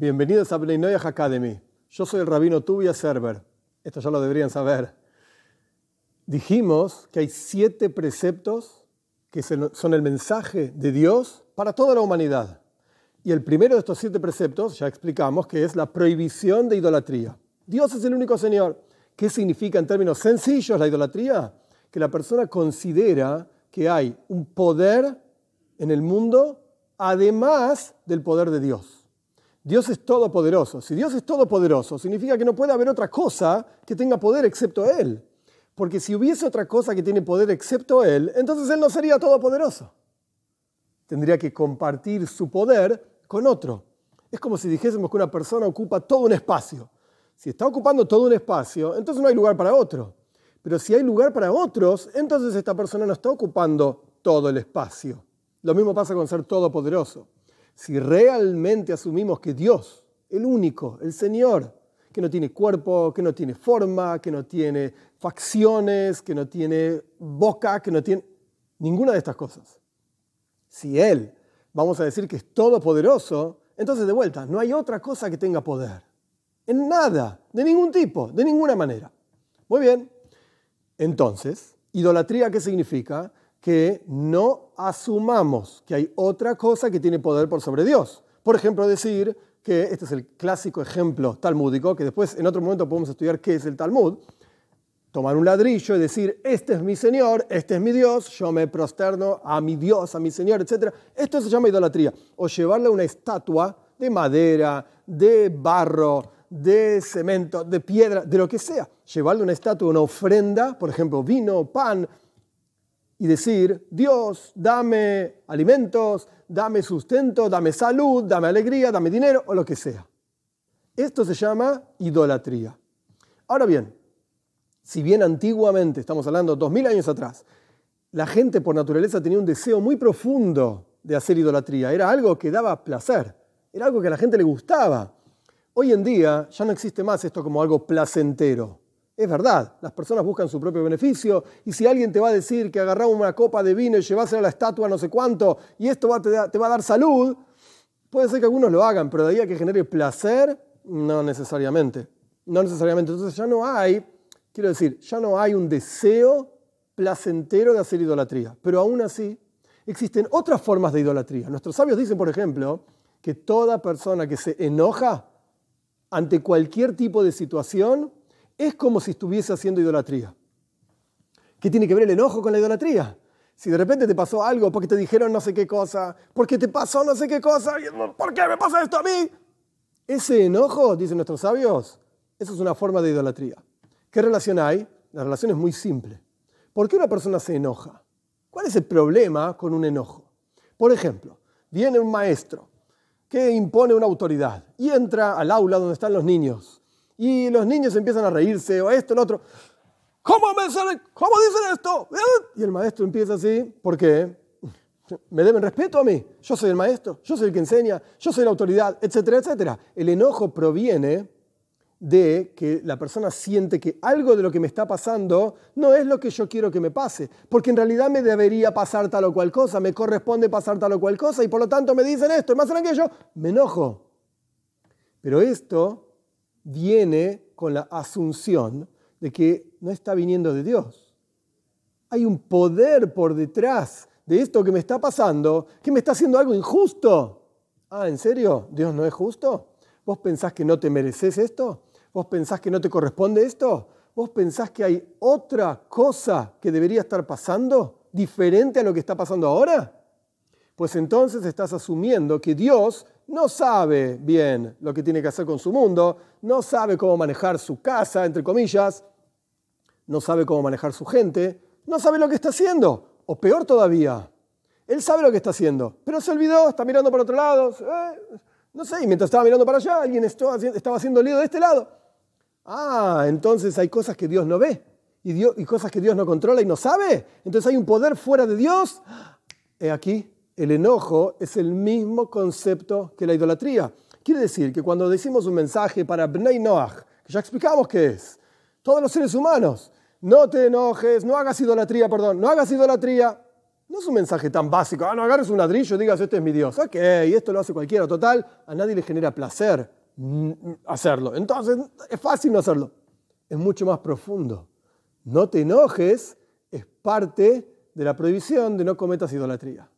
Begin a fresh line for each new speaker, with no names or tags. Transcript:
Bienvenidos a Noyaj Academy. Yo soy el rabino Tubia Server. Esto ya lo deberían saber. Dijimos que hay siete preceptos que son el mensaje de Dios para toda la humanidad. Y el primero de estos siete preceptos, ya explicamos, que es la prohibición de idolatría. Dios es el único Señor. ¿Qué significa en términos sencillos la idolatría? Que la persona considera que hay un poder en el mundo además del poder de Dios. Dios es todopoderoso. Si Dios es todopoderoso, significa que no puede haber otra cosa que tenga poder excepto Él. Porque si hubiese otra cosa que tiene poder excepto Él, entonces Él no sería todopoderoso. Tendría que compartir su poder con otro. Es como si dijésemos que una persona ocupa todo un espacio. Si está ocupando todo un espacio, entonces no hay lugar para otro. Pero si hay lugar para otros, entonces esta persona no está ocupando todo el espacio. Lo mismo pasa con ser todopoderoso si realmente asumimos que Dios, el único, el Señor, que no tiene cuerpo, que no tiene forma, que no tiene facciones, que no tiene boca, que no tiene ninguna de estas cosas. Si Él, vamos a decir que es todopoderoso, entonces de vuelta, no hay otra cosa que tenga poder. En nada, de ningún tipo, de ninguna manera. Muy bien. Entonces, idolatría, ¿qué significa? Que no asumamos que hay otra cosa que tiene poder por sobre Dios. Por ejemplo, decir que este es el clásico ejemplo talmúdico, que después en otro momento podemos estudiar qué es el Talmud, tomar un ladrillo y decir, este es mi Señor, este es mi Dios, yo me prosterno a mi Dios, a mi Señor, etc. Esto se llama idolatría. O llevarle una estatua de madera, de barro, de cemento, de piedra, de lo que sea. Llevarle una estatua, una ofrenda, por ejemplo, vino, pan, y decir, Dios, dame alimentos, dame sustento, dame salud, dame alegría, dame dinero o lo que sea. Esto se llama idolatría. Ahora bien, si bien antiguamente, estamos hablando dos mil años atrás, la gente por naturaleza tenía un deseo muy profundo de hacer idolatría, era algo que daba placer, era algo que a la gente le gustaba. Hoy en día ya no existe más esto como algo placentero. Es verdad, las personas buscan su propio beneficio y si alguien te va a decir que agarramos una copa de vino y llevásela a la estatua no sé cuánto y esto te, va a dar salud, puede ser que algunos lo hagan, pero de ahí a que genere placer, no necesariamente. No necesariamente. Entonces ya no hay, quiero decir, ya no hay un deseo placentero de hacer idolatría. Pero aún así, existen otras formas de idolatría. Nuestros sabios dicen, por ejemplo, que toda persona que se enoja ante cualquier tipo de situación, es como si estuviese haciendo idolatría. ¿Qué tiene que ver el enojo con la idolatría? Si de repente te pasó algo porque te dijeron no sé qué cosa, porque te pasó no sé qué cosa, ¿por qué me pasa esto a mí? Ese enojo, dicen nuestros sabios, eso es una forma de idolatría. ¿Qué relación hay? La relación es muy simple. ¿Por qué una persona se enoja? ¿Cuál es el problema con un enojo? Por ejemplo, viene un maestro que impone una autoridad y entra al aula donde están los niños y los niños empiezan a reírse o esto, el otro. ¿Cómo, me ¿Cómo dicen esto? Y el maestro empieza así, ¿por qué? Me deben respeto a mí. Yo soy el maestro, yo soy el que enseña, yo soy la autoridad, etcétera, etcétera. El enojo proviene de que la persona siente que algo de lo que me está pasando no es lo que yo quiero que me pase, porque en realidad me debería pasar tal o cual cosa, me corresponde pasar tal o cual cosa y por lo tanto me dicen esto, y más que yo, me enojo. Pero esto viene con la asunción de que no está viniendo de Dios. Hay un poder por detrás de esto que me está pasando, que me está haciendo algo injusto. Ah, ¿en serio? ¿Dios no es justo? ¿Vos pensás que no te mereces esto? ¿Vos pensás que no te corresponde esto? ¿Vos pensás que hay otra cosa que debería estar pasando diferente a lo que está pasando ahora? Pues entonces estás asumiendo que Dios no sabe bien lo que tiene que hacer con su mundo, no sabe cómo manejar su casa, entre comillas, no sabe cómo manejar su gente, no sabe lo que está haciendo. O peor todavía, él sabe lo que está haciendo, pero se olvidó, está mirando para otro lado, eh, no sé, y mientras estaba mirando para allá, alguien estaba haciendo lío de este lado. Ah, entonces hay cosas que Dios no ve y, y cosas que Dios no controla y no sabe. Entonces hay un poder fuera de Dios. He aquí, el enojo es el mismo concepto que la idolatría. Quiere decir que cuando decimos un mensaje para Bnei Noach, que ya explicamos qué es, todos los seres humanos, no te enojes, no hagas idolatría, perdón, no hagas idolatría, No es un mensaje tan básico, ah, no agarres un ladrillo y digas, este es mi Dios. Ok, y esto lo hace cualquiera. Total, a nadie le genera placer mm, hacerlo. Entonces, es fácil no hacerlo. Es mucho más profundo. No te enojes es parte de la prohibición de no cometas idolatría.